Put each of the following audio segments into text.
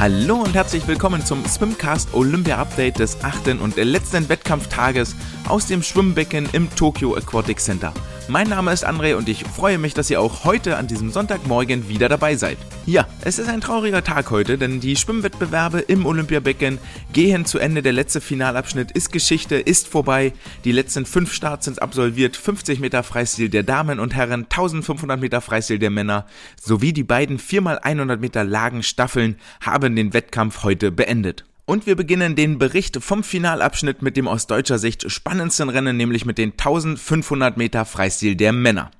Hallo und herzlich willkommen zum Swimcast Olympia Update des achten und letzten Wettkampftages aus dem Schwimmbecken im Tokyo Aquatic Center. Mein Name ist André und ich freue mich, dass ihr auch heute an diesem Sonntagmorgen wieder dabei seid. Ja, es ist ein trauriger Tag heute, denn die Schwimmwettbewerbe im Olympiabecken gehen zu Ende. Der letzte Finalabschnitt ist Geschichte, ist vorbei. Die letzten fünf Starts sind absolviert. 50 Meter Freistil der Damen und Herren, 1500 Meter Freistil der Männer sowie die beiden 4x100 Meter Lagenstaffeln haben den Wettkampf heute beendet. Und wir beginnen den Bericht vom Finalabschnitt mit dem aus deutscher Sicht spannendsten Rennen, nämlich mit den 1500 Meter Freistil der Männer.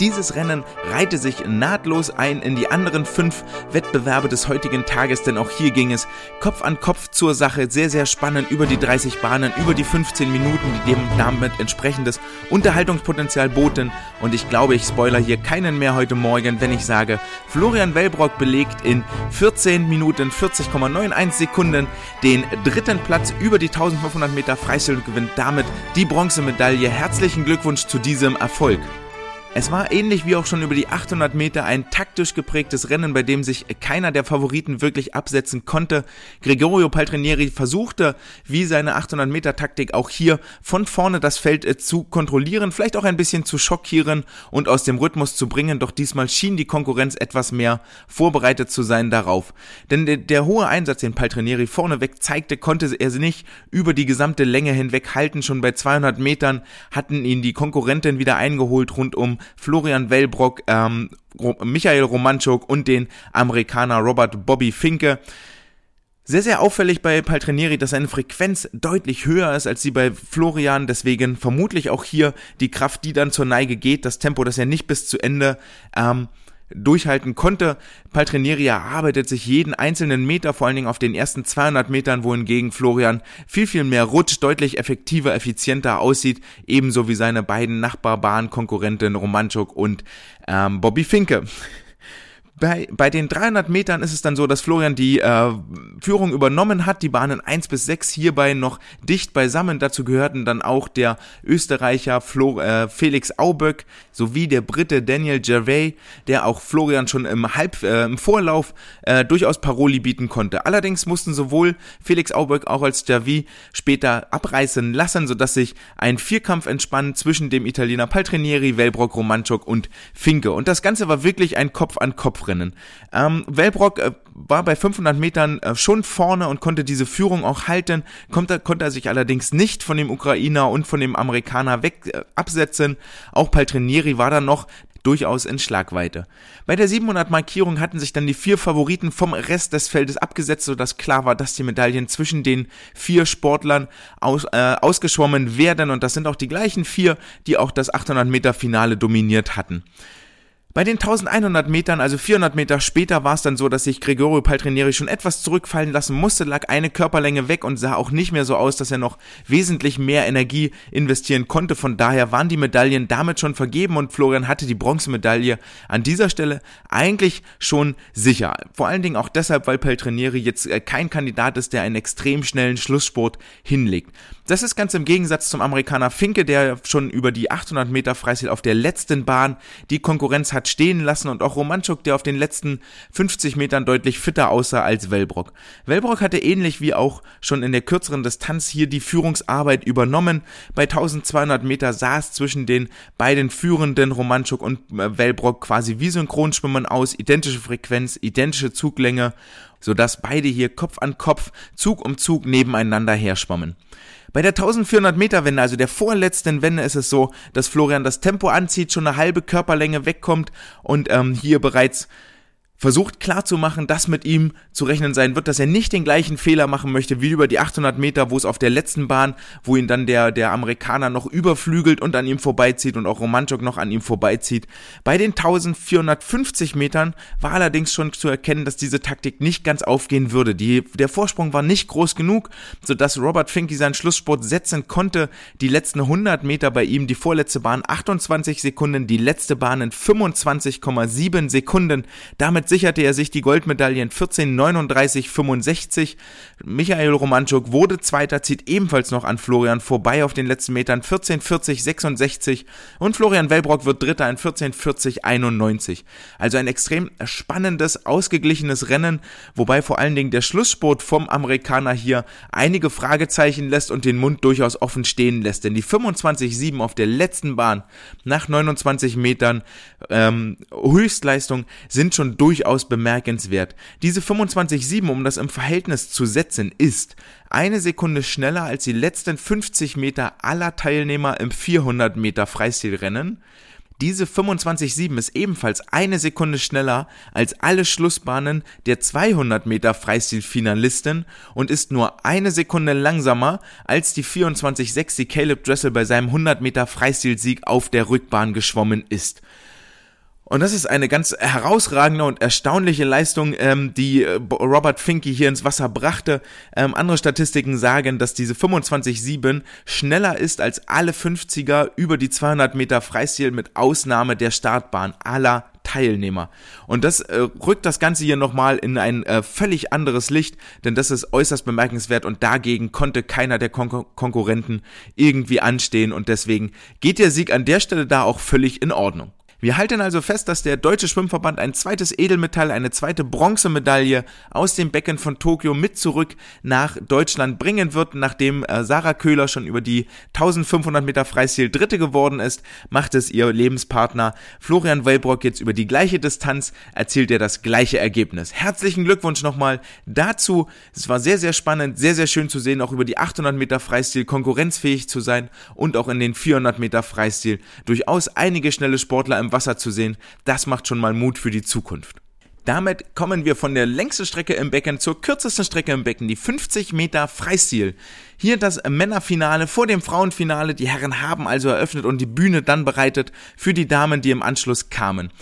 Dieses Rennen reihte sich nahtlos ein in die anderen fünf Wettbewerbe des heutigen Tages, denn auch hier ging es Kopf an Kopf zur Sache, sehr, sehr spannend über die 30 Bahnen, über die 15 Minuten, die dem damit entsprechendes Unterhaltungspotenzial boten. Und ich glaube, ich spoiler hier keinen mehr heute Morgen, wenn ich sage, Florian Wellbrock belegt in 14 Minuten 40,91 Sekunden den dritten Platz über die 1500 Meter Freistil und gewinnt damit die Bronzemedaille. Herzlichen Glückwunsch zu diesem Erfolg. Es war ähnlich wie auch schon über die 800 Meter ein taktisch geprägtes Rennen, bei dem sich keiner der Favoriten wirklich absetzen konnte. Gregorio Paltrinieri versuchte, wie seine 800 Meter Taktik auch hier von vorne das Feld äh, zu kontrollieren, vielleicht auch ein bisschen zu schockieren und aus dem Rhythmus zu bringen, doch diesmal schien die Konkurrenz etwas mehr vorbereitet zu sein darauf. Denn der, der hohe Einsatz, den Paltrinieri vorneweg zeigte, konnte er nicht über die gesamte Länge hinweg halten. Schon bei 200 Metern hatten ihn die Konkurrenten wieder eingeholt rund um Florian Wellbrock, ähm, Michael Romanchuk und den Amerikaner Robert Bobby Finke. Sehr, sehr auffällig bei Paltrinieri, dass seine Frequenz deutlich höher ist als die bei Florian, deswegen vermutlich auch hier die Kraft, die dann zur Neige geht, das Tempo, das er nicht bis zu Ende ähm, durchhalten konnte. Paltrinieri erarbeitet sich jeden einzelnen Meter, vor allen Dingen auf den ersten 200 Metern, wohingegen Florian viel, viel mehr rutscht, deutlich effektiver, effizienter aussieht, ebenso wie seine beiden Nachbarbahn-Konkurrenten Romanchuk und ähm, Bobby Finke. Bei, bei den 300 Metern ist es dann so, dass Florian die äh, Führung übernommen hat, die Bahnen 1 bis 6 hierbei noch dicht beisammen. Dazu gehörten dann auch der Österreicher Flo, äh, Felix Auböck sowie der Brite Daniel Gervais, der auch Florian schon im, Halb, äh, im Vorlauf äh, durchaus Paroli bieten konnte. Allerdings mussten sowohl Felix Auböck auch als Gervais später abreißen lassen, sodass sich ein Vierkampf entspann zwischen dem Italiener Paltrinieri, Wellbrock, Romanchuk und Finke. Und das Ganze war wirklich ein Kopf-an-Kopf Rennen. Ähm, Wellbrock äh, war bei 500 Metern äh, schon vorne und konnte diese Führung auch halten, konnte, konnte er sich allerdings nicht von dem Ukrainer und von dem Amerikaner weg äh, absetzen. Auch Paltrinieri war dann noch durchaus in Schlagweite. Bei der 700 Markierung hatten sich dann die vier Favoriten vom Rest des Feldes abgesetzt, sodass klar war, dass die Medaillen zwischen den vier Sportlern aus, äh, ausgeschwommen werden und das sind auch die gleichen vier, die auch das 800 Meter Finale dominiert hatten. Bei den 1100 Metern, also 400 Meter später, war es dann so, dass sich Gregorio Paltrinieri schon etwas zurückfallen lassen musste, lag eine Körperlänge weg und sah auch nicht mehr so aus, dass er noch wesentlich mehr Energie investieren konnte. Von daher waren die Medaillen damit schon vergeben und Florian hatte die Bronzemedaille an dieser Stelle eigentlich schon sicher. Vor allen Dingen auch deshalb, weil Paltrinieri jetzt äh, kein Kandidat ist, der einen extrem schnellen Schlusssport hinlegt. Das ist ganz im Gegensatz zum Amerikaner Finke, der schon über die 800 Meter Freistil auf der letzten Bahn die Konkurrenz hat stehen lassen und auch Romanchuk, der auf den letzten 50 Metern deutlich fitter aussah als Wellbrock. Wellbrock hatte ähnlich wie auch schon in der kürzeren Distanz hier die Führungsarbeit übernommen. Bei 1200 Meter saß zwischen den beiden führenden Romanchuk und äh, Wellbrock quasi wie Synchronschwimmen aus, identische Frequenz, identische Zuglänge, sodass beide hier Kopf an Kopf, Zug um Zug nebeneinander herschwammen. Bei der 1400 Meter Wende, also der vorletzten Wende, ist es so, dass Florian das Tempo anzieht, schon eine halbe Körperlänge wegkommt und ähm, hier bereits versucht klarzumachen, dass mit ihm zu rechnen sein wird, dass er nicht den gleichen Fehler machen möchte wie über die 800 Meter, wo es auf der letzten Bahn, wo ihn dann der, der Amerikaner noch überflügelt und an ihm vorbeizieht und auch Romanchuk noch an ihm vorbeizieht. Bei den 1450 Metern war allerdings schon zu erkennen, dass diese Taktik nicht ganz aufgehen würde. Die, der Vorsprung war nicht groß genug, sodass Robert Finke seinen Schlusssport setzen konnte. Die letzten 100 Meter bei ihm, die vorletzte Bahn 28 Sekunden, die letzte Bahn in 25,7 Sekunden. Damit sicherte er sich die Goldmedaille in 14:39:65. Michael Romanchuk wurde Zweiter, zieht ebenfalls noch an Florian vorbei auf den letzten Metern 14:40:66 und Florian Wellbrock wird Dritter in 14:40:91. Also ein extrem spannendes, ausgeglichenes Rennen, wobei vor allen Dingen der Schlusssport vom Amerikaner hier einige Fragezeichen lässt und den Mund durchaus offen stehen lässt, denn die 25:7 auf der letzten Bahn nach 29 Metern ähm, Höchstleistung sind schon durchaus bemerkenswert. Diese 25,7, um das im Verhältnis zu setzen, ist eine Sekunde schneller als die letzten 50 Meter aller Teilnehmer im 400 Meter Freistilrennen. Diese 25,7 ist ebenfalls eine Sekunde schneller als alle Schlussbahnen der 200 Meter Freistil-Finalisten und ist nur eine Sekunde langsamer als die 24,6, die Caleb Dressel bei seinem 100 Meter Freistil-Sieg auf der Rückbahn geschwommen ist. Und das ist eine ganz herausragende und erstaunliche Leistung, ähm, die äh, Robert Finke hier ins Wasser brachte. Ähm, andere Statistiken sagen, dass diese 25-7 schneller ist als alle 50er über die 200 Meter Freistil mit Ausnahme der Startbahn aller Teilnehmer. Und das äh, rückt das Ganze hier nochmal in ein äh, völlig anderes Licht, denn das ist äußerst bemerkenswert und dagegen konnte keiner der Kon Konkurrenten irgendwie anstehen und deswegen geht der Sieg an der Stelle da auch völlig in Ordnung. Wir halten also fest, dass der Deutsche Schwimmverband ein zweites Edelmetall, eine zweite Bronzemedaille aus dem Becken von Tokio mit zurück nach Deutschland bringen wird. Nachdem äh, Sarah Köhler schon über die 1500 Meter Freistil Dritte geworden ist, macht es ihr Lebenspartner Florian Wellbrock jetzt über die gleiche Distanz, erzielt er das gleiche Ergebnis. Herzlichen Glückwunsch nochmal dazu. Es war sehr, sehr spannend, sehr, sehr schön zu sehen, auch über die 800 Meter Freistil konkurrenzfähig zu sein und auch in den 400 Meter Freistil durchaus einige schnelle Sportler im Wasser zu sehen, das macht schon mal Mut für die Zukunft. Damit kommen wir von der längsten Strecke im Becken zur kürzesten Strecke im Becken, die 50 Meter Freistil. Hier das Männerfinale vor dem Frauenfinale. Die Herren haben also eröffnet und die Bühne dann bereitet für die Damen, die im Anschluss kamen.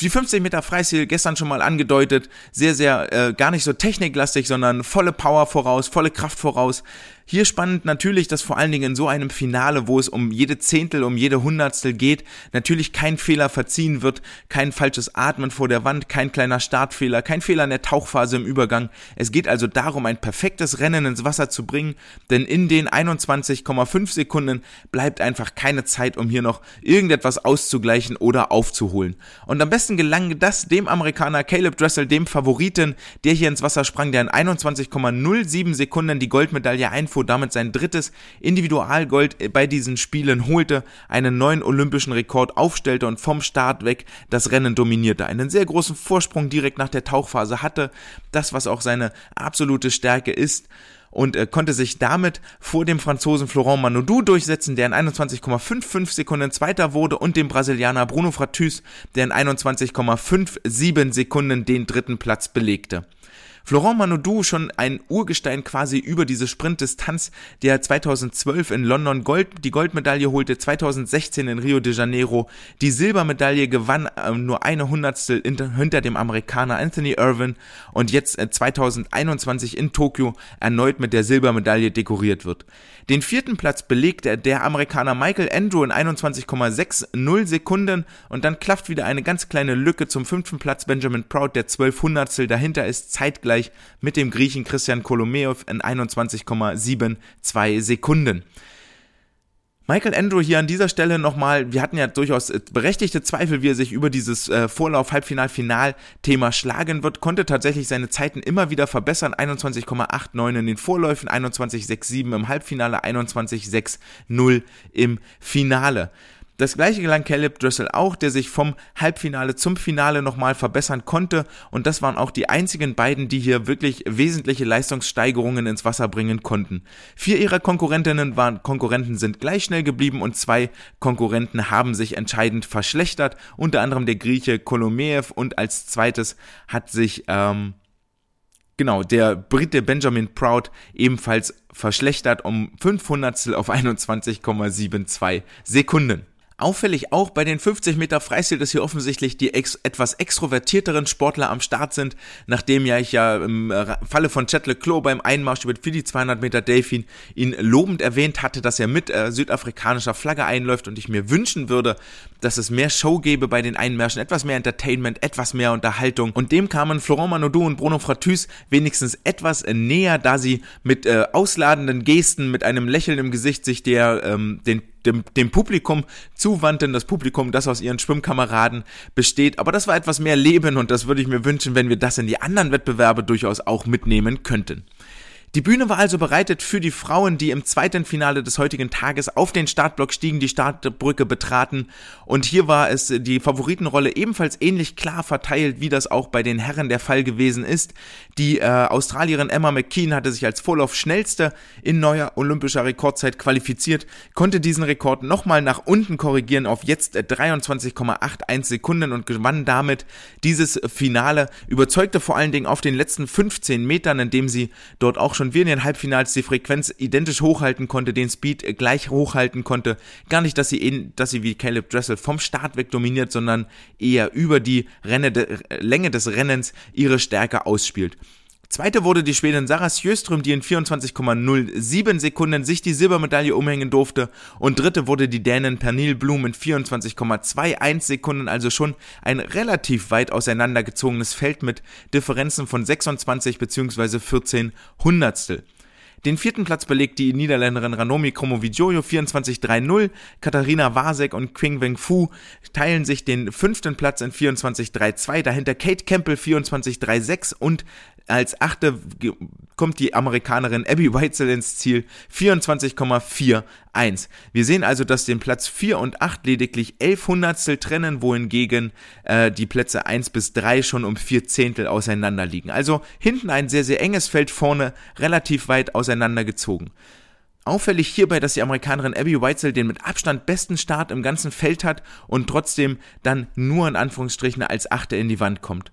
Die 50 Meter Freistil gestern schon mal angedeutet, sehr, sehr äh, gar nicht so techniklastig, sondern volle Power voraus, volle Kraft voraus. Hier spannend natürlich, dass vor allen Dingen in so einem Finale, wo es um jede Zehntel, um jede Hundertstel geht, natürlich kein Fehler verziehen wird, kein falsches Atmen vor der Wand, kein kleiner Startfehler, kein Fehler in der Tauchphase im Übergang. Es geht also darum, ein perfektes Rennen ins Wasser zu bringen, denn in den 21,5 Sekunden bleibt einfach keine Zeit, um hier noch irgendetwas auszugleichen oder aufzuholen. Und am besten gelang das dem Amerikaner Caleb Dressel, dem Favoriten, der hier ins Wasser sprang, der in 21,07 Sekunden die Goldmedaille einfuhr Info damit sein drittes Individualgold bei diesen Spielen holte, einen neuen olympischen Rekord aufstellte und vom Start weg das Rennen dominierte. Einen sehr großen Vorsprung direkt nach der Tauchphase hatte, das was auch seine absolute Stärke ist und äh, konnte sich damit vor dem Franzosen Florent Manodou durchsetzen, der in 21,55 Sekunden Zweiter wurde und dem Brasilianer Bruno Fratus, der in 21,57 Sekunden den dritten Platz belegte. Florent Manodou schon ein Urgestein quasi über diese Sprintdistanz, der 2012 in London Gold, die Goldmedaille holte, 2016 in Rio de Janeiro die Silbermedaille gewann, äh, nur eine Hundertstel hinter dem Amerikaner Anthony Irvin und jetzt äh, 2021 in Tokio erneut mit der Silbermedaille dekoriert wird. Den vierten Platz belegte der Amerikaner Michael Andrew in 21,60 Sekunden. Und dann klafft wieder eine ganz kleine Lücke zum fünften Platz. Benjamin Proud, der 12 Hundertstel dahinter ist, zeitgleich zeitgleich mit dem Griechen Christian Kolomeov in 21,72 Sekunden. Michael Andrew hier an dieser Stelle nochmal, wir hatten ja durchaus berechtigte Zweifel, wie er sich über dieses äh, Vorlauf-Halbfinal-Final-Thema schlagen wird, konnte tatsächlich seine Zeiten immer wieder verbessern, 21,89 in den Vorläufen, 21,67 im Halbfinale, 21,60 im Finale. Das gleiche gelang Caleb Dressel auch, der sich vom Halbfinale zum Finale nochmal verbessern konnte und das waren auch die einzigen beiden, die hier wirklich wesentliche Leistungssteigerungen ins Wasser bringen konnten. Vier ihrer Konkurrentinnen waren Konkurrenten sind gleich schnell geblieben und zwei Konkurrenten haben sich entscheidend verschlechtert, unter anderem der Grieche Kolomeev und als zweites hat sich ähm, Genau, der Brite Benjamin Proud ebenfalls verschlechtert um 500 auf 21,72 Sekunden. Auffällig auch bei den 50 Meter Freistil, dass hier offensichtlich die ex etwas extrovertierteren Sportler am Start sind, nachdem ja ich ja im äh, Falle von Chet Leclos beim Einmarsch über die 200 Meter Delfin ihn lobend erwähnt hatte, dass er mit äh, südafrikanischer Flagge einläuft und ich mir wünschen würde, dass es mehr Show gäbe bei den Einmärschen, etwas mehr Entertainment, etwas mehr Unterhaltung. Und dem kamen Florent Manodou und Bruno Fratus wenigstens etwas näher, da sie mit äh, ausladenden Gesten, mit einem Lächeln im Gesicht sich der ähm, den dem, dem Publikum zuwandten, das Publikum, das aus ihren Schwimmkameraden besteht. Aber das war etwas mehr Leben und das würde ich mir wünschen, wenn wir das in die anderen Wettbewerbe durchaus auch mitnehmen könnten. Die Bühne war also bereitet für die Frauen, die im zweiten Finale des heutigen Tages auf den Startblock stiegen, die Startbrücke betraten. Und hier war es die Favoritenrolle ebenfalls ähnlich klar verteilt, wie das auch bei den Herren der Fall gewesen ist. Die äh, Australierin Emma McKean hatte sich als Vorlauf schnellste in neuer olympischer Rekordzeit qualifiziert, konnte diesen Rekord nochmal nach unten korrigieren auf jetzt 23,81 Sekunden und gewann damit dieses Finale, überzeugte vor allen Dingen auf den letzten 15 Metern, indem sie dort auch schon wie in den Halbfinals die Frequenz identisch hochhalten konnte, den Speed gleich hochhalten konnte. Gar nicht, dass sie, dass sie wie Caleb Dressel vom Start weg dominiert, sondern eher über die Renne, de, Länge des Rennens ihre Stärke ausspielt. Zweite wurde die Schwedin Sarah Sjöström, die in 24,07 Sekunden sich die Silbermedaille umhängen durfte. Und dritte wurde die Dänin Pernil Blum in 24,21 Sekunden, also schon ein relativ weit auseinandergezogenes Feld mit Differenzen von 26 bzw. 14 Hundertstel. Den vierten Platz belegt die Niederländerin Ranomi Kromowidjojo 24-3-0. Katharina Wasek und Qing Weng Fu teilen sich den fünften Platz in 24-3-2. Dahinter Kate Campbell 24-3-6 und als achte kommt die Amerikanerin Abby Weitzel ins Ziel 24,41. Wir sehen also, dass den Platz 4 und 8 lediglich 11 Hundertstel trennen, wohingegen äh, die Plätze 1 bis 3 schon um 4 Zehntel auseinander liegen. Also hinten ein sehr, sehr enges Feld, vorne relativ weit auseinandergezogen. Auffällig hierbei, dass die Amerikanerin Abby Weitzel den mit Abstand besten Start im ganzen Feld hat und trotzdem dann nur in Anführungsstrichen als Achte in die Wand kommt.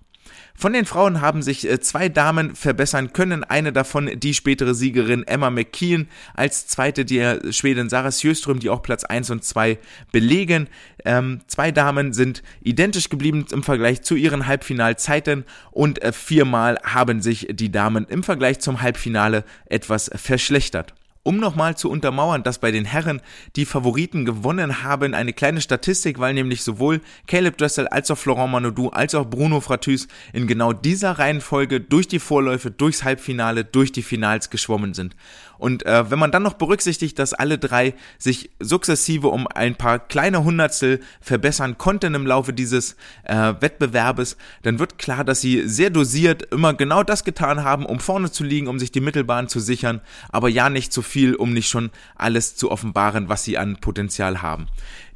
Von den Frauen haben sich äh, zwei Damen verbessern können. Eine davon die spätere Siegerin Emma McKeon, als zweite die äh, Schwedin Sarah Sjöström, die auch Platz 1 und 2 belegen. Ähm, zwei Damen sind identisch geblieben im Vergleich zu ihren Halbfinalzeiten und äh, viermal haben sich die Damen im Vergleich zum Halbfinale etwas verschlechtert. Um nochmal zu untermauern, dass bei den Herren die Favoriten gewonnen haben, eine kleine Statistik, weil nämlich sowohl Caleb Dressel als auch Florent Manodou als auch Bruno Fratus in genau dieser Reihenfolge durch die Vorläufe, durchs Halbfinale, durch die Finals geschwommen sind. Und äh, wenn man dann noch berücksichtigt, dass alle drei sich sukzessive um ein paar kleine Hundertstel verbessern konnten im Laufe dieses äh, Wettbewerbes, dann wird klar, dass sie sehr dosiert immer genau das getan haben, um vorne zu liegen, um sich die Mittelbahn zu sichern, aber ja nicht zu viel, um nicht schon alles zu offenbaren, was sie an Potenzial haben.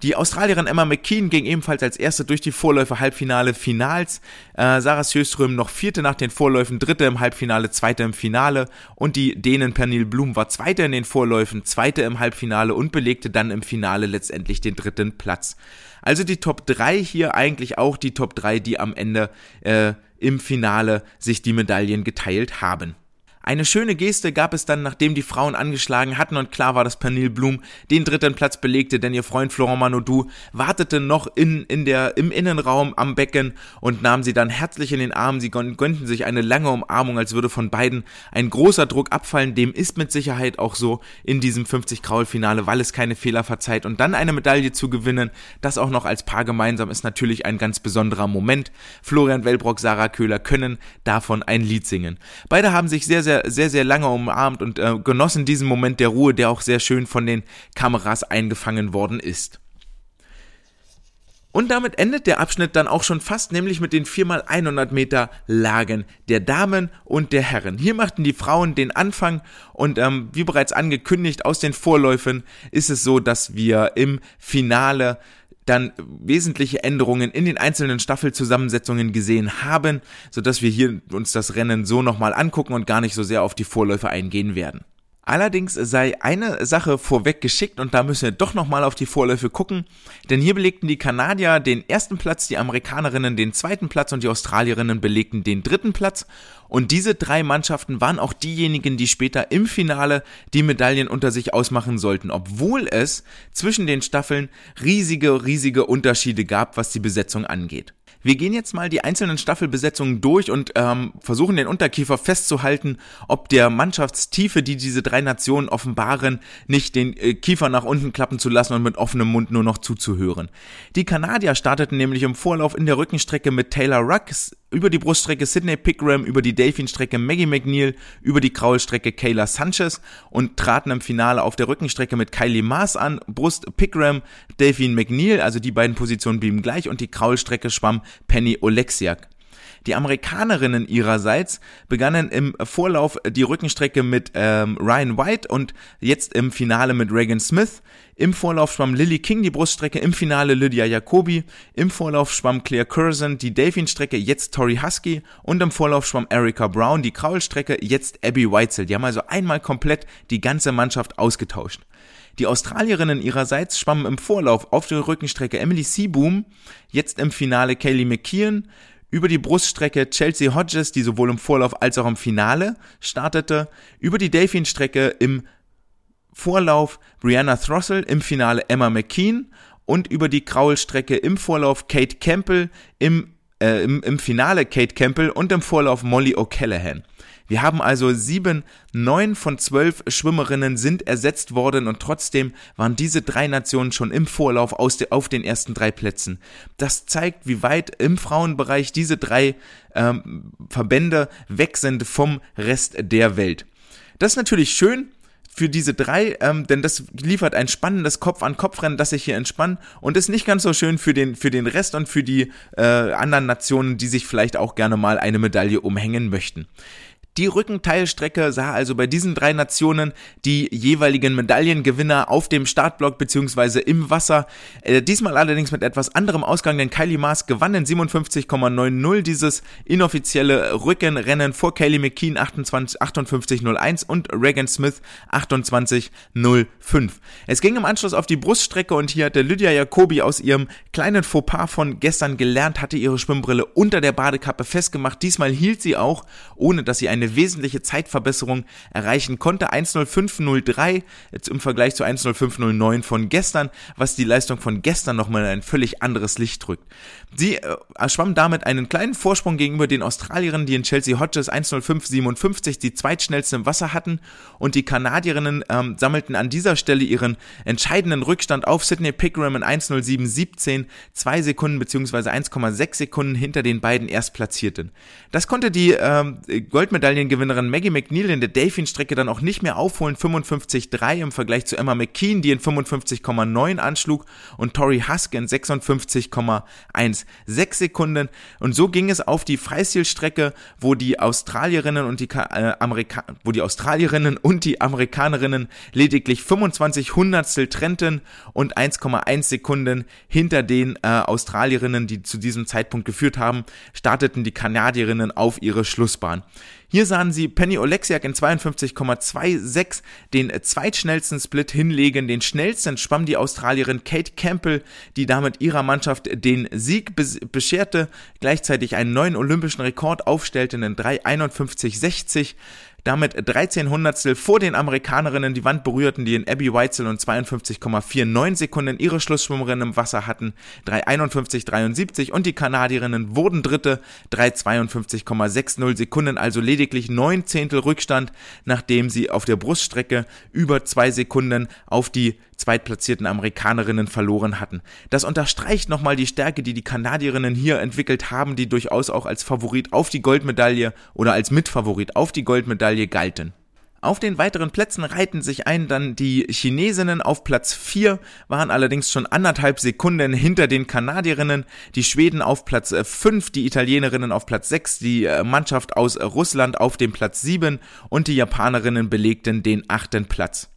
Die Australierin Emma McKean ging ebenfalls als erste durch die Vorläufe Halbfinale Finals. Äh, Sarah Sjöström noch vierte nach den Vorläufen, dritte im Halbfinale, zweite im Finale und die Dänen Pernil Blum war zweite in den Vorläufen, zweite im Halbfinale und belegte dann im Finale letztendlich den dritten Platz. Also die Top 3 hier eigentlich auch die Top 3, die am Ende äh, im Finale sich die Medaillen geteilt haben. Eine schöne Geste gab es dann, nachdem die Frauen angeschlagen hatten und klar war, dass Pernil Blum den dritten Platz belegte, denn ihr Freund Florent Manodou wartete noch in, in der, im Innenraum am Becken und nahm sie dann herzlich in den Arm. Sie gönnten sich eine lange Umarmung, als würde von beiden ein großer Druck abfallen. Dem ist mit Sicherheit auch so in diesem 50 Kraul Finale, weil es keine Fehler verzeiht und dann eine Medaille zu gewinnen, das auch noch als Paar gemeinsam ist natürlich ein ganz besonderer Moment. Florian Wellbrock, Sarah Köhler können davon ein Lied singen. Beide haben sich sehr, sehr sehr, sehr, lange umarmt und äh, genossen diesen Moment der Ruhe, der auch sehr schön von den Kameras eingefangen worden ist. Und damit endet der Abschnitt dann auch schon fast, nämlich mit den 4x100 Meter Lagen der Damen und der Herren. Hier machten die Frauen den Anfang und ähm, wie bereits angekündigt aus den Vorläufen ist es so, dass wir im Finale dann wesentliche Änderungen in den einzelnen Staffelzusammensetzungen gesehen haben, sodass wir hier uns das Rennen so nochmal angucken und gar nicht so sehr auf die Vorläufe eingehen werden. Allerdings sei eine Sache vorweg geschickt und da müssen wir doch nochmal auf die Vorläufe gucken, denn hier belegten die Kanadier den ersten Platz, die Amerikanerinnen den zweiten Platz und die Australierinnen belegten den dritten Platz Und diese drei Mannschaften waren auch diejenigen, die später im Finale die Medaillen unter sich ausmachen sollten, obwohl es zwischen den Staffeln riesige, riesige Unterschiede gab, was die Besetzung angeht. Wir gehen jetzt mal die einzelnen Staffelbesetzungen durch und ähm, versuchen den Unterkiefer festzuhalten, ob der Mannschaftstiefe, die diese drei Nationen offenbaren, nicht den äh, Kiefer nach unten klappen zu lassen und mit offenem Mund nur noch zuzuhören. Die Kanadier starteten nämlich im Vorlauf in der Rückenstrecke mit Taylor Rucks, über die Bruststrecke Sidney Pickram, über die Delfin-Strecke Maggie McNeil, über die Kraulstrecke Kayla Sanchez und traten im Finale auf der Rückenstrecke mit Kylie Maas an. Brust Pickram, Delfin McNeil, also die beiden Positionen blieben gleich und die Kraulstrecke schwamm Penny Oleksiak. Die Amerikanerinnen ihrerseits begannen im Vorlauf die Rückenstrecke mit ähm, Ryan White und jetzt im Finale mit Reagan Smith. Im Vorlauf schwamm Lily King die Bruststrecke, im Finale Lydia Jacobi. Im Vorlauf schwamm Claire Curzon die Delfin-Strecke, jetzt Tori Husky. Und im Vorlauf schwamm Erika Brown die Kraulstrecke, jetzt Abby Weitzel. Die haben also einmal komplett die ganze Mannschaft ausgetauscht. Die Australierinnen ihrerseits schwammen im Vorlauf auf der Rückenstrecke Emily Seaboom, jetzt im Finale Kaylee McKeon, über die Bruststrecke Chelsea Hodges, die sowohl im Vorlauf als auch im Finale startete, über die Delfin-Strecke im Vorlauf Brianna Throssell, im Finale Emma McKean und über die Kraulstrecke im Vorlauf Kate Campbell, im, äh, im, im Finale Kate Campbell und im Vorlauf Molly O'Callaghan. Wir haben also sieben, neun von zwölf Schwimmerinnen sind ersetzt worden und trotzdem waren diese drei Nationen schon im Vorlauf aus de, auf den ersten drei Plätzen. Das zeigt, wie weit im Frauenbereich diese drei ähm, Verbände weg sind vom Rest der Welt. Das ist natürlich schön, für diese drei, ähm, denn das liefert ein spannendes Kopf-an-Kopf-Rennen, das sich hier entspannt und ist nicht ganz so schön für den, für den Rest und für die äh, anderen Nationen, die sich vielleicht auch gerne mal eine Medaille umhängen möchten. Die Rückenteilstrecke sah also bei diesen drei Nationen die jeweiligen Medaillengewinner auf dem Startblock beziehungsweise im Wasser. Äh, diesmal allerdings mit etwas anderem Ausgang, denn Kylie Maas gewann in 57,90 dieses inoffizielle Rückenrennen vor Kaylee McKean 58,01 und Regan Smith 28,05. Es ging im Anschluss auf die Bruststrecke und hier hatte Lydia Jacobi aus ihrem kleinen Fauxpas von gestern gelernt, hatte ihre Schwimmbrille unter der Badekappe festgemacht. Diesmal hielt sie auch, ohne dass sie eine wesentliche Zeitverbesserung erreichen konnte. 1.05.03 jetzt im Vergleich zu 1.05.09 von gestern, was die Leistung von gestern nochmal in ein völlig anderes Licht drückt. Sie äh, schwamm damit einen kleinen Vorsprung gegenüber den Australierinnen, die in Chelsea Hodges 1.05.57 die zweitschnellste im Wasser hatten und die Kanadierinnen ähm, sammelten an dieser Stelle ihren entscheidenden Rückstand auf Sydney Pickram in 1.07.17, zwei Sekunden bzw. 1,6 Sekunden hinter den beiden Erstplatzierten. Das konnte die ähm, Goldmedaille Medaillengewinnerin Maggie McNeil in der Delfin-Strecke dann auch nicht mehr aufholen, 55,3 im Vergleich zu Emma McKean, die in 55,9 anschlug und Tori Husk in 56,16 Sekunden. Und so ging es auf die Freistilstrecke, wo die Australierinnen und die äh, Amerika wo die Australierinnen und die Amerikanerinnen lediglich 25 Hundertstel trennten und 1,1 Sekunden hinter den äh, Australierinnen, die zu diesem Zeitpunkt geführt haben, starteten die Kanadierinnen auf ihre Schlussbahn. Hier sahen sie Penny Oleksiak in 52,26 den zweitschnellsten Split hinlegen. Den schnellsten schwamm die Australierin Kate Campbell, die damit ihrer Mannschaft den Sieg bescherte, gleichzeitig einen neuen olympischen Rekord aufstellte in 3,51,60 damit 13 Hundertstel vor den Amerikanerinnen die Wand berührten, die in Abby Weitzel und 52,49 Sekunden ihre Schlussschwimmerinnen im Wasser hatten, 3,51,73 und die Kanadierinnen wurden Dritte, 3,52,60 Sekunden, also lediglich 9 Zehntel Rückstand, nachdem sie auf der Bruststrecke über zwei Sekunden auf die zweitplatzierten Amerikanerinnen verloren hatten. Das unterstreicht nochmal die Stärke, die die Kanadierinnen hier entwickelt haben, die durchaus auch als Favorit auf die Goldmedaille oder als Mitfavorit auf die Goldmedaille galten. Auf den weiteren Plätzen reihten sich ein dann die Chinesinnen auf Platz 4, waren allerdings schon anderthalb Sekunden hinter den Kanadierinnen, die Schweden auf Platz 5, die Italienerinnen auf Platz 6, die äh, Mannschaft aus Russland auf dem Platz 7 und die Japanerinnen belegten den achten Platz.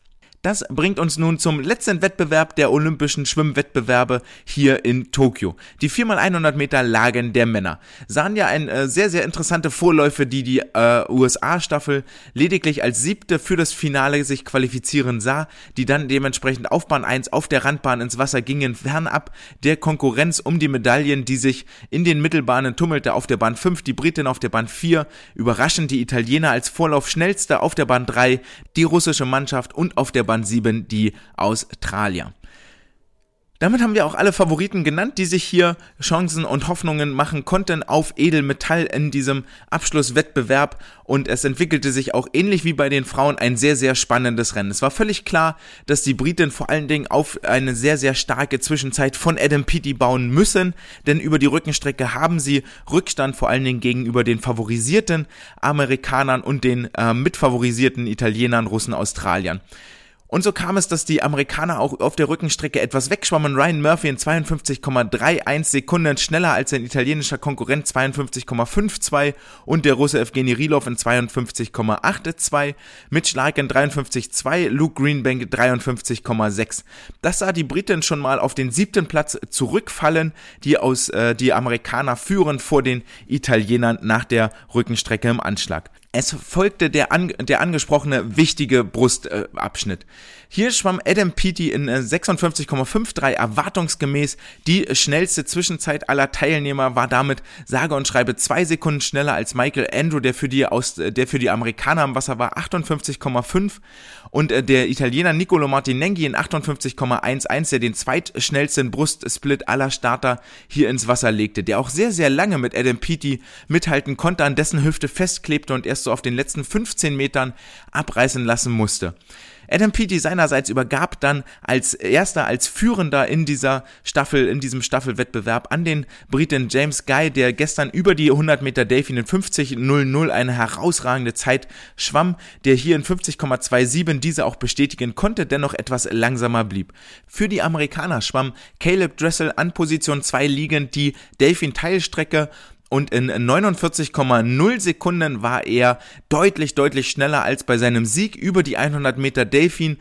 Das bringt uns nun zum letzten Wettbewerb der olympischen Schwimmwettbewerbe hier in Tokio. Die 4x100 Meter Lagen der Männer sahen ja ein äh, sehr, sehr interessante Vorläufe, die die äh, USA-Staffel lediglich als siebte für das Finale sich qualifizieren sah, die dann dementsprechend auf Bahn 1 auf der Randbahn ins Wasser gingen, fernab der Konkurrenz um die Medaillen, die sich in den Mittelbahnen tummelte auf der Bahn 5, die Britin auf der Bahn 4, überraschend die Italiener als Vorlauf schnellste auf der Bahn 3, die russische Mannschaft und auf der Bahn Band 7 die Australier. Damit haben wir auch alle Favoriten genannt, die sich hier Chancen und Hoffnungen machen konnten auf Edelmetall in diesem Abschlusswettbewerb und es entwickelte sich auch ähnlich wie bei den Frauen ein sehr, sehr spannendes Rennen. Es war völlig klar, dass die Briten vor allen Dingen auf eine sehr, sehr starke Zwischenzeit von Adam Peaty bauen müssen, denn über die Rückenstrecke haben sie Rückstand vor allen Dingen gegenüber den favorisierten Amerikanern und den äh, mitfavorisierten Italienern, Russen, Australiern. Und so kam es, dass die Amerikaner auch auf der Rückenstrecke etwas wegschwammen. Ryan Murphy in 52,31 Sekunden schneller als sein italienischer Konkurrent 52,52 und der Russe Evgeny Rilov in 52,82, Mitch Larkin 53,2, Luke Greenbank 53,6. Das sah die Briten schon mal auf den siebten Platz zurückfallen, die aus äh, die Amerikaner führen vor den Italienern nach der Rückenstrecke im Anschlag. Es folgte der, an, der angesprochene wichtige Brustabschnitt. Hier schwamm Adam Peaty in 56,53 äh, erwartungsgemäß. Die schnellste Zwischenzeit aller Teilnehmer war damit sage und schreibe zwei Sekunden schneller als Michael Andrew, der für die, aus, der für die Amerikaner im Wasser war, 58,5 und äh, der Italiener Nicolo Martinenghi in 58,11, der den zweitschnellsten Brustsplit aller Starter hier ins Wasser legte, der auch sehr, sehr lange mit Adam Peaty mithalten konnte, an dessen Hüfte festklebte und erst erst so auf den letzten 15 Metern abreißen lassen musste. Adam Peaty seinerseits übergab dann als erster, als Führender in dieser Staffel, in diesem Staffelwettbewerb an den Briten James Guy, der gestern über die 100 Meter Delfin in 50.00 eine herausragende Zeit schwamm, der hier in 50,27 diese auch bestätigen konnte, dennoch etwas langsamer blieb. Für die Amerikaner schwamm Caleb Dressel an Position 2 liegend die Delfin Teilstrecke und in 49,0 Sekunden war er deutlich, deutlich schneller als bei seinem Sieg über die 100 Meter Delfin.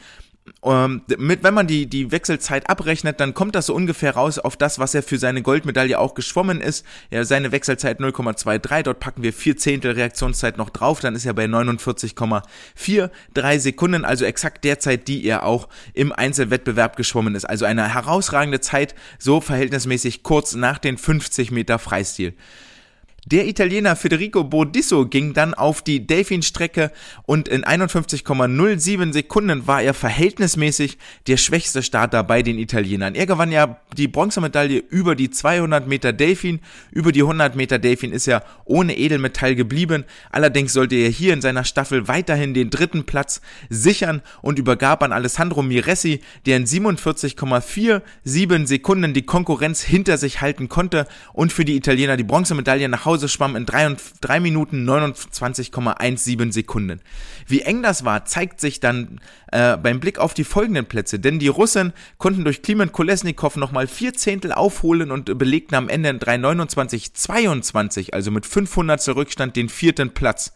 Ähm, wenn man die, die Wechselzeit abrechnet, dann kommt das so ungefähr raus auf das, was er für seine Goldmedaille auch geschwommen ist. Ja, seine Wechselzeit 0,23, dort packen wir vier Zehntel Reaktionszeit noch drauf, dann ist er bei 49,43 Sekunden, also exakt der Zeit, die er auch im Einzelwettbewerb geschwommen ist. Also eine herausragende Zeit, so verhältnismäßig kurz nach den 50 Meter Freistil. Der Italiener Federico Bodisso ging dann auf die Delfin-Strecke und in 51,07 Sekunden war er verhältnismäßig der schwächste Starter bei den Italienern. Er gewann ja die Bronzemedaille über die 200 Meter Delfin. Über die 100 Meter Delfin ist er ohne Edelmetall geblieben. Allerdings sollte er hier in seiner Staffel weiterhin den dritten Platz sichern und übergab an Alessandro Miressi, der in 47,47 Sekunden die Konkurrenz hinter sich halten konnte und für die Italiener die Bronzemedaille nach Hause schwamm in 3, 3 Minuten 29,17 Sekunden. Wie eng das war, zeigt sich dann äh, beim Blick auf die folgenden Plätze, denn die Russen konnten durch Klimen Kolesnikov nochmal vier Zehntel aufholen und belegten am Ende in 3,29,22, also mit 500 Rückstand den vierten Platz.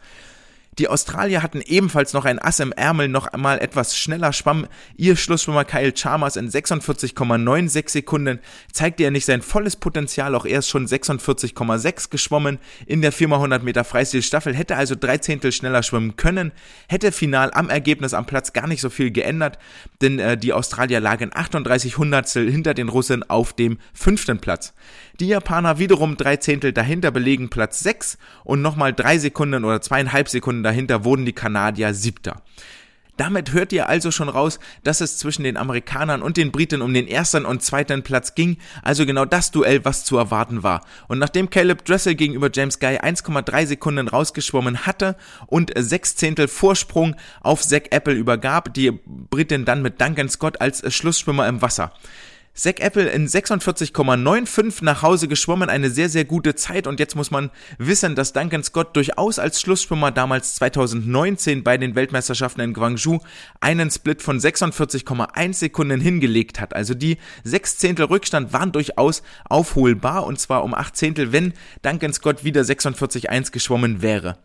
Die Australier hatten ebenfalls noch ein Ass im Ärmel, noch einmal etwas schneller schwamm ihr Schlussschwimmer Kyle Chalmers in 46,96 Sekunden, zeigte er nicht sein volles Potenzial, auch er ist schon 46,6 geschwommen in der 4x100 Meter Freistilstaffel, hätte also drei Zehntel schneller schwimmen können, hätte final am Ergebnis am Platz gar nicht so viel geändert, denn äh, die Australier lagen 38 Hundertstel hinter den Russen auf dem fünften Platz. Die Japaner wiederum drei Zehntel dahinter belegen Platz 6 und nochmal drei Sekunden oder zweieinhalb Sekunden dahinter wurden die Kanadier siebter. Damit hört ihr also schon raus, dass es zwischen den Amerikanern und den Briten um den ersten und zweiten Platz ging, also genau das Duell, was zu erwarten war. Und nachdem Caleb Dressel gegenüber James Guy 1,3 Sekunden rausgeschwommen hatte und sechs Zehntel Vorsprung auf Zach Apple übergab, die Britin dann mit Duncan Scott als Schlussschwimmer im Wasser. Zack Apple in 46,95 nach Hause geschwommen, eine sehr, sehr gute Zeit. Und jetzt muss man wissen, dass Duncan Scott durchaus als Schlussschwimmer damals 2019 bei den Weltmeisterschaften in Guangzhou einen Split von 46,1 Sekunden hingelegt hat. Also die sechs Zehntel Rückstand waren durchaus aufholbar und zwar um acht Zehntel, wenn Duncan Scott wieder 46,1 geschwommen wäre.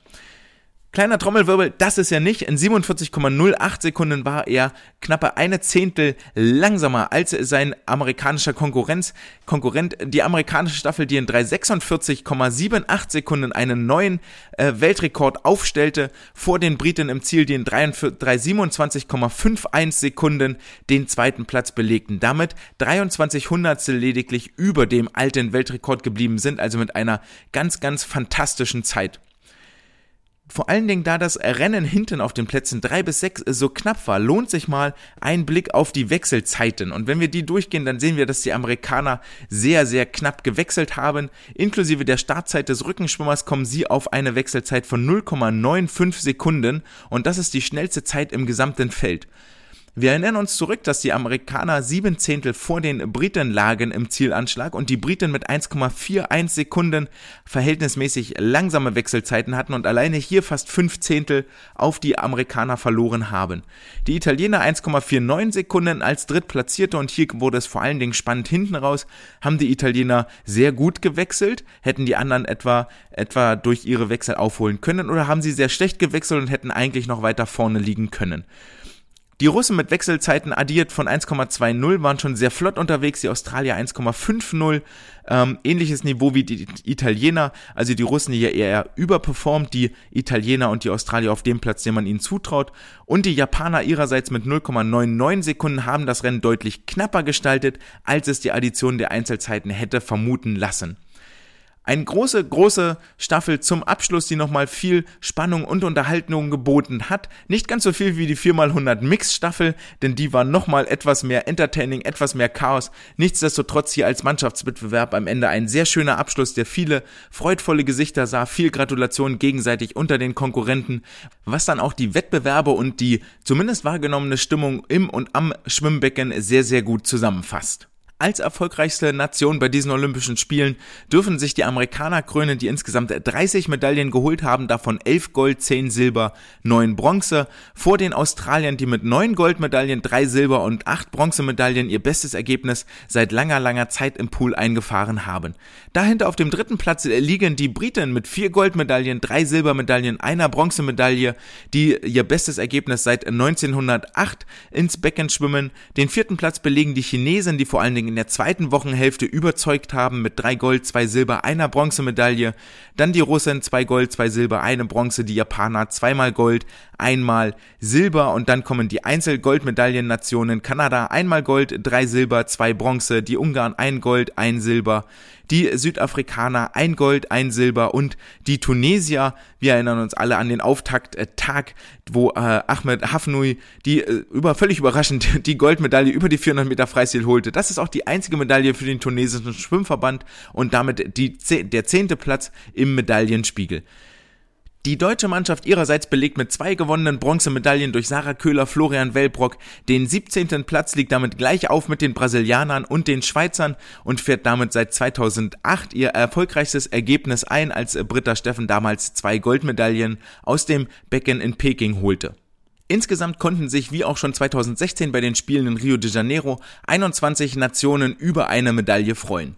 Kleiner Trommelwirbel, das ist ja nicht. In 47,08 Sekunden war er knappe eine Zehntel langsamer als sein amerikanischer Konkurrenz, Konkurrent. Die amerikanische Staffel, die in 346,78 Sekunden einen neuen äh, Weltrekord aufstellte, vor den Briten im Ziel, die in 327,51 Sekunden den zweiten Platz belegten. Damit 23 Hundertstel lediglich über dem alten Weltrekord geblieben sind, also mit einer ganz, ganz fantastischen Zeit vor allen Dingen, da das Rennen hinten auf den Plätzen drei bis sechs so knapp war, lohnt sich mal ein Blick auf die Wechselzeiten. Und wenn wir die durchgehen, dann sehen wir, dass die Amerikaner sehr, sehr knapp gewechselt haben. Inklusive der Startzeit des Rückenschwimmers kommen sie auf eine Wechselzeit von 0,95 Sekunden. Und das ist die schnellste Zeit im gesamten Feld. Wir erinnern uns zurück, dass die Amerikaner sieben Zehntel vor den Briten lagen im Zielanschlag und die Briten mit 1,41 Sekunden verhältnismäßig langsame Wechselzeiten hatten und alleine hier fast fünf Zehntel auf die Amerikaner verloren haben. Die Italiener 1,49 Sekunden als Drittplatzierte und hier wurde es vor allen Dingen spannend hinten raus, haben die Italiener sehr gut gewechselt, hätten die anderen etwa, etwa durch ihre Wechsel aufholen können oder haben sie sehr schlecht gewechselt und hätten eigentlich noch weiter vorne liegen können. Die Russen mit Wechselzeiten addiert von 1,20 waren schon sehr flott unterwegs, die Australier 1,50, ähm, ähnliches Niveau wie die Italiener, also die Russen hier eher überperformt, die Italiener und die Australier auf dem Platz, den man ihnen zutraut. Und die Japaner ihrerseits mit 0,99 Sekunden haben das Rennen deutlich knapper gestaltet, als es die Addition der Einzelzeiten hätte vermuten lassen. Eine große, große Staffel zum Abschluss, die nochmal viel Spannung und Unterhaltung geboten hat. Nicht ganz so viel wie die 4x100 Mix-Staffel, denn die war nochmal etwas mehr Entertaining, etwas mehr Chaos. Nichtsdestotrotz hier als Mannschaftswettbewerb am Ende ein sehr schöner Abschluss, der viele freudvolle Gesichter sah, viel Gratulation gegenseitig unter den Konkurrenten, was dann auch die Wettbewerbe und die zumindest wahrgenommene Stimmung im und am Schwimmbecken sehr, sehr gut zusammenfasst. Als erfolgreichste Nation bei diesen Olympischen Spielen dürfen sich die Amerikaner krönen, die insgesamt 30 Medaillen geholt haben, davon 11 Gold, 10 Silber, 9 Bronze, vor den Australiern, die mit 9 Goldmedaillen, 3 Silber und 8 Bronzemedaillen ihr bestes Ergebnis seit langer, langer Zeit im Pool eingefahren haben. Dahinter auf dem dritten Platz liegen die Briten mit 4 Goldmedaillen, 3 Silbermedaillen, einer Bronzemedaille, die ihr bestes Ergebnis seit 1908 ins Becken schwimmen. Den vierten Platz belegen die Chinesen, die vor allen Dingen in der zweiten Wochenhälfte überzeugt haben mit drei Gold, zwei Silber, einer Bronzemedaille. Dann die Russen, zwei Gold, zwei Silber, eine Bronze, die Japaner zweimal Gold, einmal Silber. Und dann kommen die Einzel-Goldmedaillen-Nationen. Kanada einmal Gold, drei Silber, zwei Bronze, die Ungarn ein Gold, ein Silber, die Südafrikaner ein Gold, ein Silber und die Tunesier, wir erinnern uns alle an den Auftakttag, wo äh, Ahmed Hafnui die äh, über völlig überraschend die Goldmedaille über die 400 Meter Freistil holte. Das ist auch die einzige Medaille für den tunesischen Schwimmverband und damit die, der zehnte Platz im Medaillenspiegel. Die deutsche Mannschaft ihrerseits belegt mit zwei gewonnenen Bronzemedaillen durch Sarah Köhler, Florian Wellbrock den 17. Platz, liegt damit gleich auf mit den Brasilianern und den Schweizern und fährt damit seit 2008 ihr erfolgreichstes Ergebnis ein, als Britta Steffen damals zwei Goldmedaillen aus dem Becken in Peking holte. Insgesamt konnten sich, wie auch schon 2016 bei den Spielen in Rio de Janeiro, 21 Nationen über eine Medaille freuen.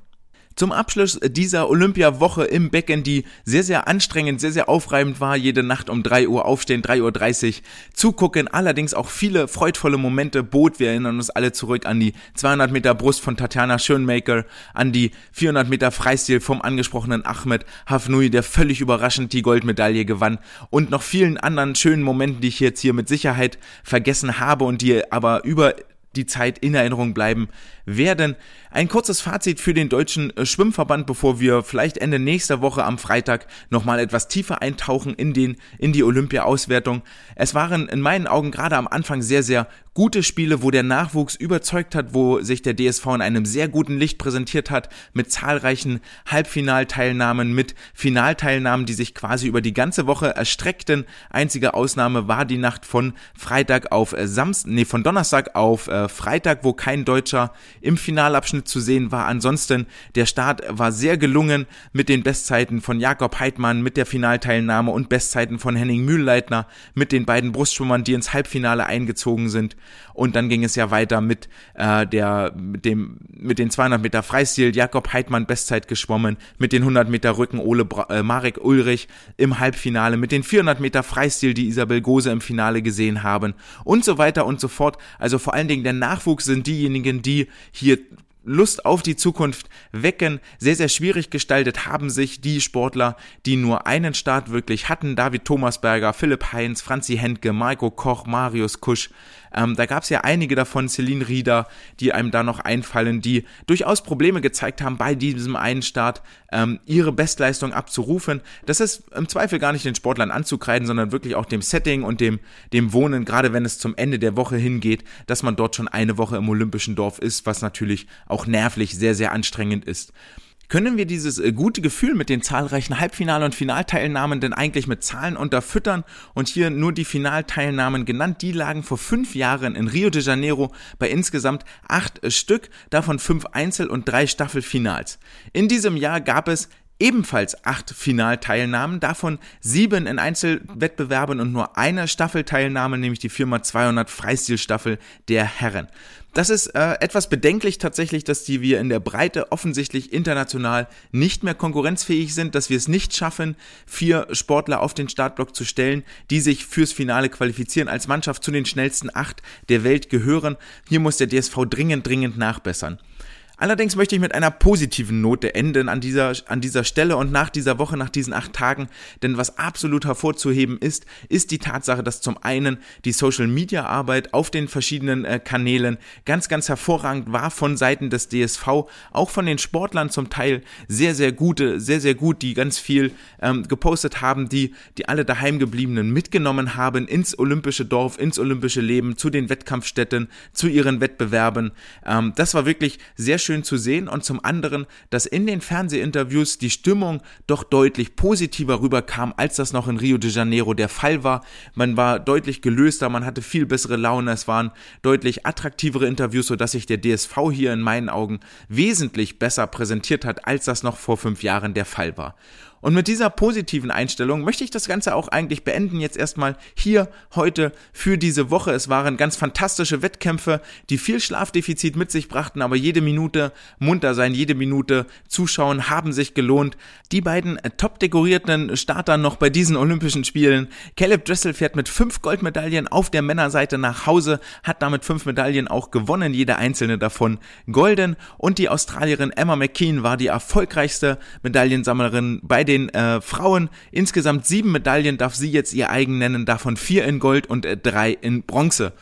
Zum Abschluss dieser Olympiawoche im Becken, die sehr, sehr anstrengend, sehr, sehr aufreibend war. Jede Nacht um 3 Uhr aufstehen, 3.30 Uhr zugucken. Allerdings auch viele freudvolle Momente bot. Wir erinnern uns alle zurück an die 200 Meter Brust von Tatjana Schönmaker, an die 400 Meter Freistil vom angesprochenen Ahmed Hafnui, der völlig überraschend die Goldmedaille gewann und noch vielen anderen schönen Momenten, die ich jetzt hier mit Sicherheit vergessen habe und die aber über die Zeit in Erinnerung bleiben werden. Ein kurzes Fazit für den deutschen äh, Schwimmverband, bevor wir vielleicht Ende nächster Woche am Freitag nochmal etwas tiefer eintauchen in den, in die Olympia-Auswertung. Es waren in meinen Augen gerade am Anfang sehr, sehr gute Spiele, wo der Nachwuchs überzeugt hat, wo sich der DSV in einem sehr guten Licht präsentiert hat, mit zahlreichen Halbfinalteilnahmen, mit Finalteilnahmen, die sich quasi über die ganze Woche erstreckten. Einzige Ausnahme war die Nacht von Freitag auf äh, Samstag, nee, von Donnerstag auf äh, Freitag, wo kein Deutscher im Finalabschnitt zu sehen war. Ansonsten, der Start war sehr gelungen mit den Bestzeiten von Jakob Heidmann, mit der Finalteilnahme und Bestzeiten von Henning Mühlleitner, mit den beiden Brustschwimmern, die ins Halbfinale eingezogen sind. Und dann ging es ja weiter mit äh, der mit dem mit den 200 Meter Freistil Jakob Heidmann Bestzeit geschwommen, mit den 100 Meter Rücken Ole Bra äh, Marek Ulrich im Halbfinale, mit den 400 Meter Freistil, die Isabel Gose im Finale gesehen haben und so weiter und so fort. Also vor allen Dingen der Nachwuchs sind diejenigen, die hier Lust auf die Zukunft wecken. Sehr, sehr schwierig gestaltet haben sich die Sportler, die nur einen Start wirklich hatten. David Thomasberger, Philipp Heinz, Franzi Hentke, Marco Koch, Marius Kusch. Ähm, da gab es ja einige davon, Celine Rieder, die einem da noch einfallen, die durchaus Probleme gezeigt haben, bei diesem einen Start ähm, ihre Bestleistung abzurufen. Das ist im Zweifel gar nicht den Sportlern anzukreiden, sondern wirklich auch dem Setting und dem, dem Wohnen, gerade wenn es zum Ende der Woche hingeht, dass man dort schon eine Woche im Olympischen Dorf ist, was natürlich auch nervlich sehr, sehr anstrengend ist. Können wir dieses äh, gute Gefühl mit den zahlreichen Halbfinale- und Finalteilnahmen denn eigentlich mit Zahlen unterfüttern? Und hier nur die Finalteilnahmen genannt, die lagen vor fünf Jahren in Rio de Janeiro bei insgesamt acht äh, Stück, davon fünf Einzel- und drei Staffelfinals. In diesem Jahr gab es ebenfalls acht Finalteilnahmen, davon sieben in Einzelwettbewerben und nur eine Staffelteilnahme, nämlich die Firma 200 Freistilstaffel der Herren. Das ist äh, etwas bedenklich tatsächlich, dass die wir in der Breite offensichtlich international nicht mehr konkurrenzfähig sind, dass wir es nicht schaffen, vier Sportler auf den Startblock zu stellen, die sich fürs Finale qualifizieren, als Mannschaft zu den schnellsten acht der Welt gehören. Hier muss der DSV dringend, dringend nachbessern. Allerdings möchte ich mit einer positiven Note enden an dieser, an dieser Stelle und nach dieser Woche, nach diesen acht Tagen. Denn was absolut hervorzuheben ist, ist die Tatsache, dass zum einen die Social Media Arbeit auf den verschiedenen äh, Kanälen ganz, ganz hervorragend war von Seiten des DSV, auch von den Sportlern zum Teil sehr, sehr gute, sehr, sehr gut, die ganz viel ähm, gepostet haben, die, die alle daheimgebliebenen mitgenommen haben ins olympische Dorf, ins olympische Leben, zu den Wettkampfstätten, zu ihren Wettbewerben. Ähm, das war wirklich sehr schön schön zu sehen und zum anderen, dass in den Fernsehinterviews die Stimmung doch deutlich positiver rüberkam, als das noch in Rio de Janeiro der Fall war. Man war deutlich gelöster, man hatte viel bessere Laune, es waren deutlich attraktivere Interviews, sodass sich der DSV hier in meinen Augen wesentlich besser präsentiert hat, als das noch vor fünf Jahren der Fall war. Und mit dieser positiven Einstellung möchte ich das Ganze auch eigentlich beenden. Jetzt erstmal hier heute für diese Woche. Es waren ganz fantastische Wettkämpfe, die viel Schlafdefizit mit sich brachten, aber jede Minute munter sein, jede Minute zuschauen haben sich gelohnt. Die beiden top dekorierten Starter noch bei diesen Olympischen Spielen. Caleb Dressel fährt mit fünf Goldmedaillen auf der Männerseite nach Hause, hat damit fünf Medaillen auch gewonnen, jede einzelne davon golden. Und die Australierin Emma McKean war die erfolgreichste Medaillensammlerin bei den den äh, Frauen insgesamt sieben Medaillen darf sie jetzt ihr eigen nennen, davon vier in Gold und äh, drei in Bronze.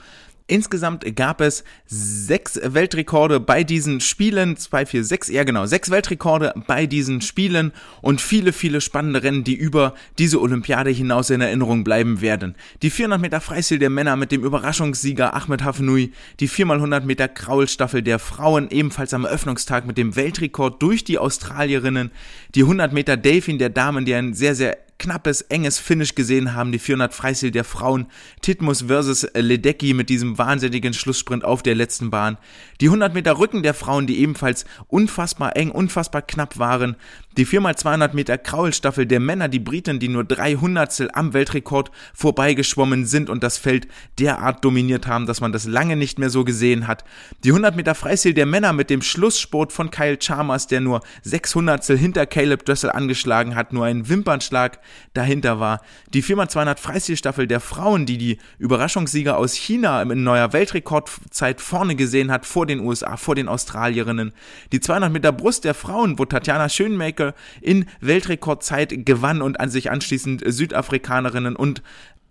Insgesamt gab es sechs Weltrekorde bei diesen Spielen, zwei, vier, sechs, ja genau, sechs Weltrekorde bei diesen Spielen. Und viele, viele spannende Rennen, die über diese Olympiade hinaus in Erinnerung bleiben werden. Die 400 Meter Freistil der Männer mit dem Überraschungssieger Ahmed Hafenui, die 4x100 Meter Kraulstaffel der Frauen ebenfalls am Eröffnungstag mit dem Weltrekord durch die Australierinnen, die 100 Meter Delfin der Damen, die ein sehr, sehr knappes, enges Finish gesehen haben, die 400 Freistil der Frauen, Titmus versus Ledecky mit diesem wahnsinnigen Schlusssprint auf der letzten Bahn, die 100 Meter Rücken der Frauen, die ebenfalls unfassbar eng, unfassbar knapp waren, die 4x200 Meter Kraulstaffel der Männer, die Briten, die nur 300 am Weltrekord vorbeigeschwommen sind und das Feld derart dominiert haben, dass man das lange nicht mehr so gesehen hat, die 100 Meter Freistil der Männer mit dem Schlusssport von Kyle Chalmers, der nur 600 hinter Caleb Dressel angeschlagen hat, nur ein Wimpernschlag dahinter war. Die 4x200 Freistilstaffel der Frauen, die die Überraschungssieger aus China in neuer Weltrekordzeit vorne gesehen hat, vor den USA, vor den Australierinnen. Die 200 Meter Brust der Frauen, wo Tatjana Schönmaker in Weltrekordzeit gewann und an sich anschließend Südafrikanerinnen und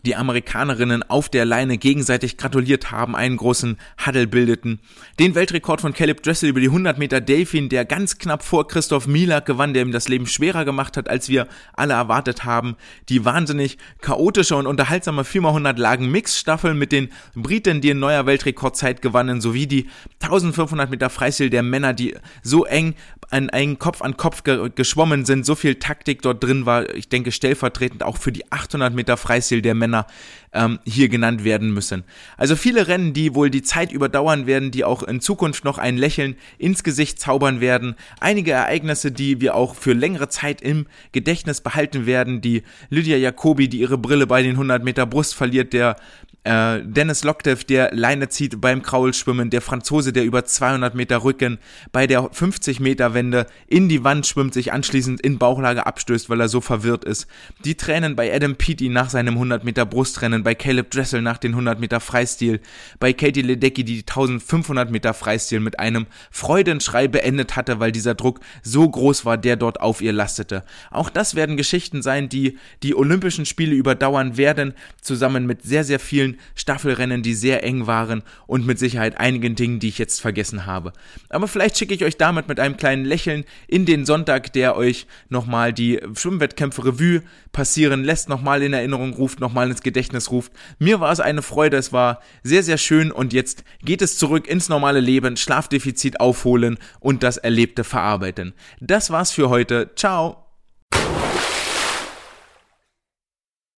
die Amerikanerinnen auf der Leine gegenseitig gratuliert haben, einen großen Huddle bildeten. Den Weltrekord von Caleb Dressel über die 100 Meter Delfin, der ganz knapp vor Christoph Mielak gewann, der ihm das Leben schwerer gemacht hat, als wir alle erwartet haben. Die wahnsinnig chaotische und unterhaltsame 4x100 Lagen Mixstaffel mit den Briten, die in neuer Weltrekordzeit gewannen, sowie die 1500 Meter Freistil der Männer, die so eng an einen Kopf an Kopf ge geschwommen sind, so viel Taktik dort drin war, ich denke stellvertretend auch für die 800 Meter Freistil der Männer Männer ähm, hier genannt werden müssen. Also viele Rennen, die wohl die Zeit überdauern werden, die auch in Zukunft noch ein Lächeln ins Gesicht zaubern werden. Einige Ereignisse, die wir auch für längere Zeit im Gedächtnis behalten werden. Die Lydia Jacobi, die ihre Brille bei den 100 Meter Brust verliert, der äh, Dennis Loktev, der Leine zieht beim Kraulschwimmen, der Franzose, der über 200 Meter Rücken bei der 50 Meter Wende in die Wand schwimmt, sich anschließend in Bauchlage abstößt, weil er so verwirrt ist. Die Tränen bei Adam Peaty nach seinem 100 Meter Brustrennen, bei Caleb Dressel nach den 100 Meter Freistil, bei Katie Ledecky, die 1500 Meter Freistil mit einem Freudenschrei beendet hatte, weil dieser Druck so groß war, der dort auf ihr lastete. Auch das werden Geschichten sein, die die Olympischen Spiele überdauern werden, zusammen mit sehr, sehr Staffelrennen, die sehr eng waren und mit Sicherheit einigen Dingen, die ich jetzt vergessen habe. Aber vielleicht schicke ich euch damit mit einem kleinen Lächeln in den Sonntag, der euch nochmal die Schwimmwettkämpfe Revue passieren lässt, nochmal in Erinnerung ruft, nochmal ins Gedächtnis ruft. Mir war es eine Freude, es war sehr, sehr schön und jetzt geht es zurück ins normale Leben, Schlafdefizit aufholen und das Erlebte verarbeiten. Das war's für heute. Ciao!